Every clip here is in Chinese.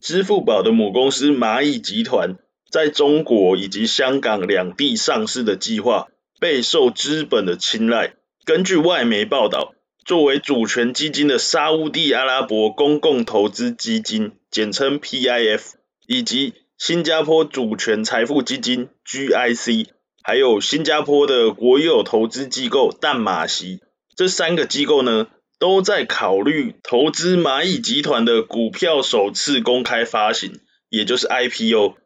支付宝的母公司蚂蚁集团在中国以及香港两地上市的计划备受资本的青睐。根据外媒报道，作为主权基金的沙乌地阿拉伯公共投资基金（简称 PIF） 以及新加坡主权财富基金 （GIC），还有新加坡的国有投资机构淡马锡，这三个机构呢，都在考虑投资蚂蚁集团的股票首次公开发行，也就是 IPO。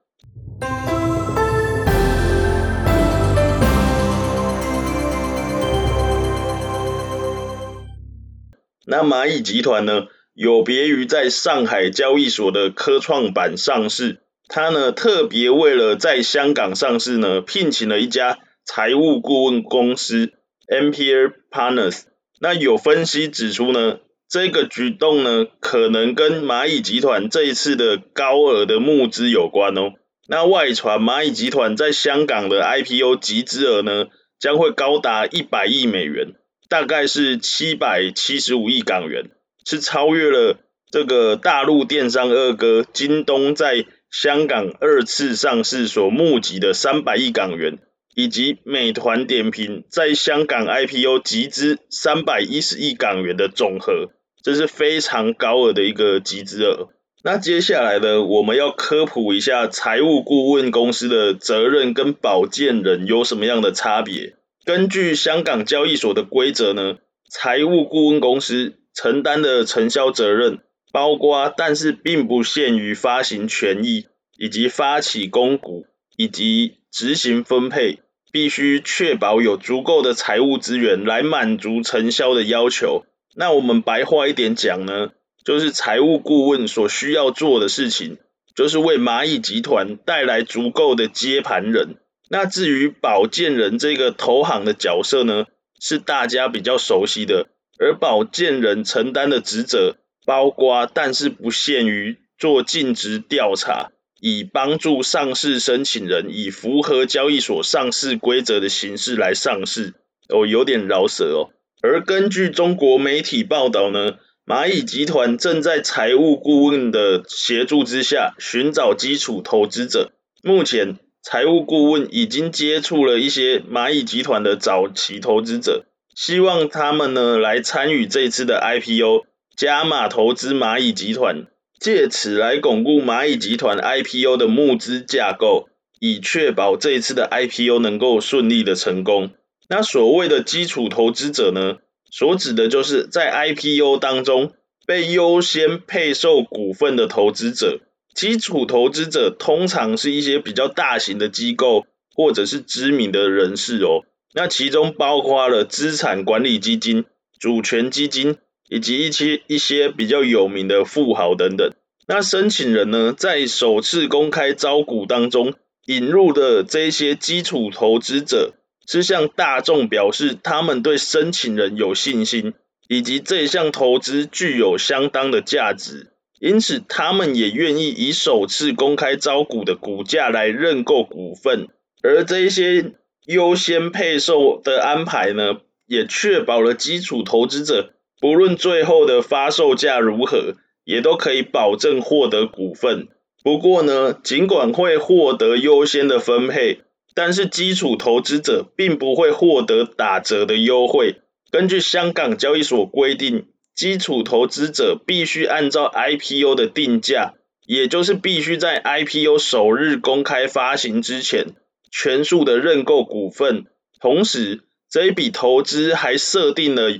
那蚂蚁集团呢，有别于在上海交易所的科创板上市，它呢特别为了在香港上市呢，聘请了一家财务顾问公司 MPR Partners。那有分析指出呢，这个举动呢，可能跟蚂蚁集团这一次的高额的募资有关哦。那外传蚂蚁集团在香港的 IPO 集资额呢，将会高达一百亿美元，大概是七百七十五亿港元，是超越了这个大陆电商二哥京东在香港二次上市所募集的三百亿港元。以及美团点评在香港 IPO 集资三百一十亿港元的总和，这是非常高额的一个集资额。那接下来呢，我们要科普一下财务顾问公司的责任跟保荐人有什么样的差别。根据香港交易所的规则呢，财务顾问公司承担的承销责任，包括但是并不限于发行权益，以及发起公股，以及执行分配。必须确保有足够的财务资源来满足承销的要求。那我们白话一点讲呢，就是财务顾问所需要做的事情，就是为蚂蚁集团带来足够的接盘人。那至于保荐人这个投行的角色呢，是大家比较熟悉的。而保荐人承担的职责，包括但是不限于做尽职调查。以帮助上市申请人以符合交易所上市规则的形式来上市，哦，有点饶舌哦。而根据中国媒体报道呢，蚂蚁集团正在财务顾问的协助之下寻找基础投资者。目前，财务顾问已经接触了一些蚂蚁集团的早期投资者，希望他们呢来参与这次的 IPO，加码投资蚂蚁集团。借此来巩固蚂蚁集团 IPO 的募资架构，以确保这一次的 IPO 能够顺利的成功。那所谓的基础投资者呢，所指的就是在 IPO 当中被优先配售股份的投资者。基础投资者通常是一些比较大型的机构或者是知名的人士哦。那其中包括了资产管理基金、主权基金。以及一些一些比较有名的富豪等等，那申请人呢，在首次公开招股当中引入的这些基础投资者，是向大众表示他们对申请人有信心，以及这项投资具有相当的价值，因此他们也愿意以首次公开招股的股价来认购股份，而这些优先配售的安排呢，也确保了基础投资者。不论最后的发售价如何，也都可以保证获得股份。不过呢，尽管会获得优先的分配，但是基础投资者并不会获得打折的优惠。根据香港交易所规定，基础投资者必须按照 IPO 的定价，也就是必须在 IPO 首日公开发行之前，全数的认购股份。同时，这一笔投资还设定了。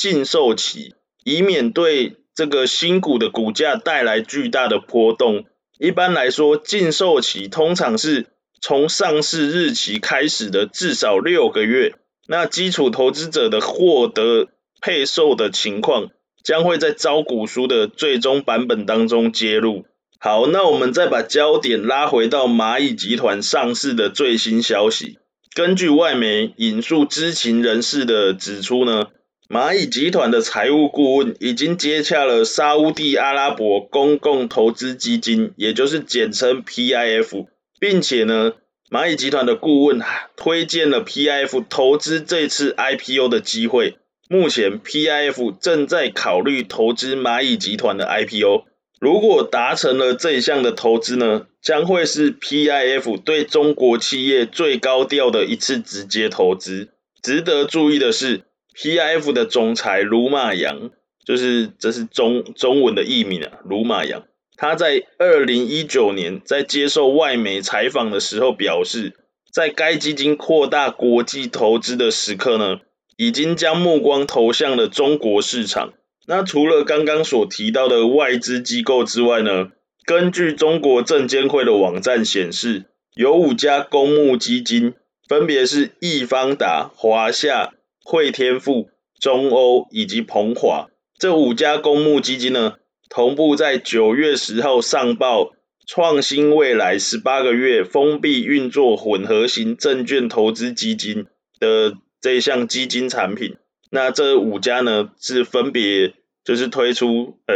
禁售期，以免对这个新股的股价带来巨大的波动。一般来说，禁售期通常是从上市日期开始的至少六个月。那基础投资者的获得配售的情况，将会在招股书的最终版本当中揭露。好，那我们再把焦点拉回到蚂蚁集团上市的最新消息。根据外媒引述知情人士的指出呢。蚂蚁集团的财务顾问已经接洽了沙乌地阿拉伯公共投资基金，也就是简称 PIF，并且呢，蚂蚁集团的顾问推荐了 PIF 投资这次 IPO 的机会。目前 PIF 正在考虑投资蚂蚁集团的 IPO。如果达成了这一项的投资呢，将会是 PIF 对中国企业最高调的一次直接投资。值得注意的是 P F 的总裁卢马扬，就是这是中中文的译名啊，卢马扬，他在二零一九年在接受外媒采访的时候表示，在该基金扩大国际投资的时刻呢，已经将目光投向了中国市场。那除了刚刚所提到的外资机构之外呢，根据中国证监会的网站显示，有五家公募基金，分别是易方达、华夏、汇添富、中欧以及鹏华。这五家公募基金呢，同步在九月十号上报创新未来十八个月封闭运作混合型证券投资基金的这一项基金产品。那这五家呢，是分别。就是推出呃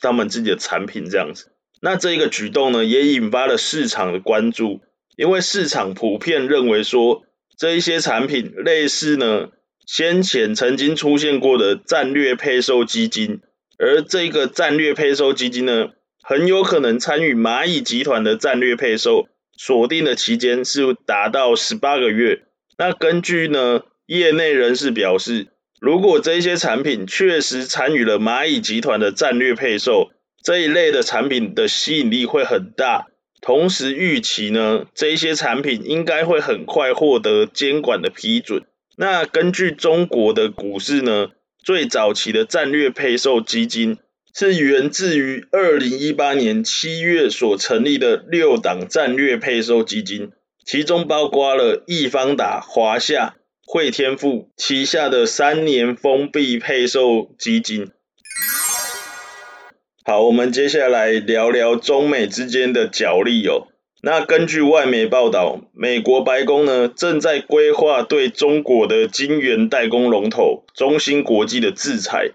他们自己的产品这样子，那这一个举动呢，也引发了市场的关注，因为市场普遍认为说，这一些产品类似呢先前曾经出现过的战略配售基金，而这个战略配售基金呢，很有可能参与蚂蚁集团的战略配售，锁定的期间是达到十八个月。那根据呢业内人士表示。如果这些产品确实参与了蚂蚁集团的战略配售，这一类的产品的吸引力会很大。同时预期呢，这些产品应该会很快获得监管的批准。那根据中国的股市呢，最早期的战略配售基金是源自于二零一八年七月所成立的六档战略配售基金，其中包括了易方达、华夏。汇添富旗下的三年封闭配售基金。好，我们接下来聊聊中美之间的角力哦。那根据外媒报道，美国白宫呢正在规划对中国的晶圆代工龙头中芯国际的制裁。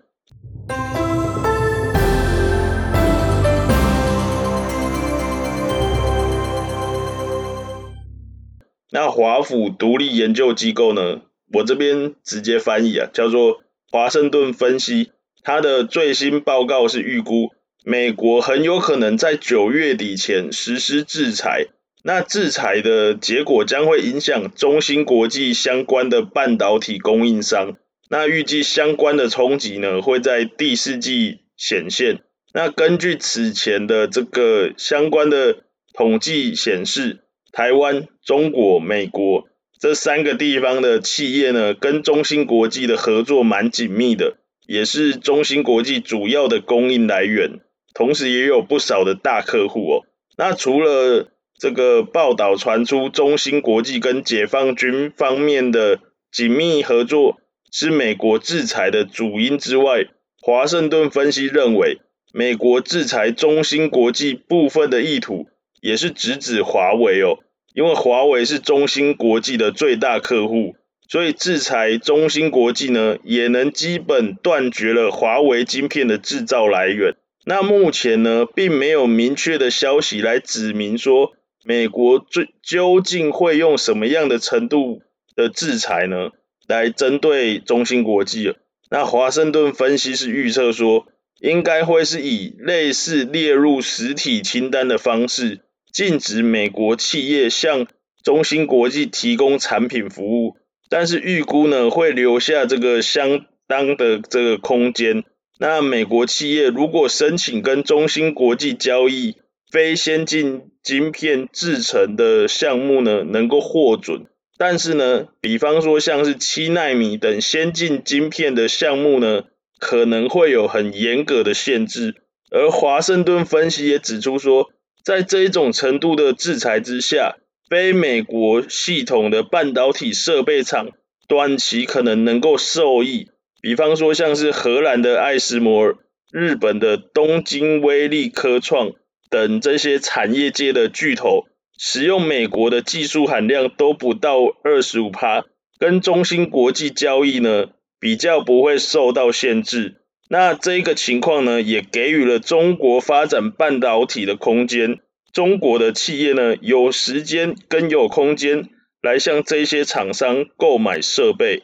那华府独立研究机构呢，我这边直接翻译啊，叫做华盛顿分析，它的最新报告是预估美国很有可能在九月底前实施制裁，那制裁的结果将会影响中芯国际相关的半导体供应商，那预计相关的冲击呢会在第四季显现，那根据此前的这个相关的统计显示。台湾、中国、美国这三个地方的企业呢，跟中芯国际的合作蛮紧密的，也是中芯国际主要的供应来源，同时也有不少的大客户哦。那除了这个报道传出中芯国际跟解放军方面的紧密合作是美国制裁的主因之外，华盛顿分析认为，美国制裁中芯国际部分的意图也是直指华为哦。因为华为是中芯国际的最大客户，所以制裁中芯国际呢，也能基本断绝了华为晶片的制造来源。那目前呢，并没有明确的消息来指明说，美国最究竟会用什么样的程度的制裁呢，来针对中芯国际。那华盛顿分析师预测说，应该会是以类似列入实体清单的方式。禁止美国企业向中芯国际提供产品服务，但是预估呢会留下这个相当的这个空间。那美国企业如果申请跟中芯国际交易非先进晶片制程的项目呢，能够获准，但是呢，比方说像是七奈米等先进晶片的项目呢，可能会有很严格的限制。而华盛顿分析也指出说，在这一种程度的制裁之下，非美国系统的半导体设备厂短期可能能够受益。比方说，像是荷兰的艾斯摩尔、日本的东京威力科创等这些产业界的巨头，使用美国的技术含量都不到二十五趴，跟中芯国际交易呢，比较不会受到限制。那这个情况呢，也给予了中国发展半导体的空间。中国的企业呢，有时间跟有空间来向这些厂商购买设备。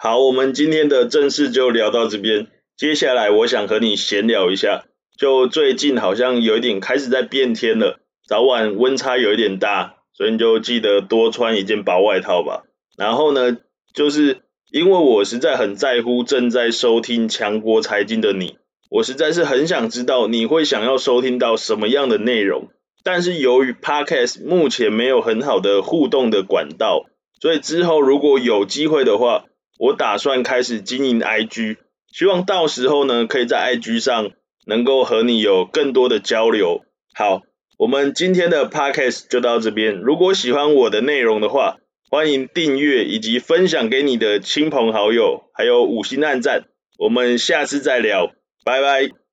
好，我们今天的正事就聊到这边。接下来我想和你闲聊一下，就最近好像有一点开始在变天了，早晚温差有一点大，所以你就记得多穿一件薄外套吧。然后呢，就是因为我实在很在乎正在收听强国财经的你，我实在是很想知道你会想要收听到什么样的内容。但是由于 Podcast 目前没有很好的互动的管道，所以之后如果有机会的话，我打算开始经营 IG，希望到时候呢，可以在 IG 上能够和你有更多的交流。好，我们今天的 Podcast 就到这边。如果喜欢我的内容的话，欢迎订阅以及分享给你的亲朋好友，还有五星按赞。我们下次再聊，拜拜。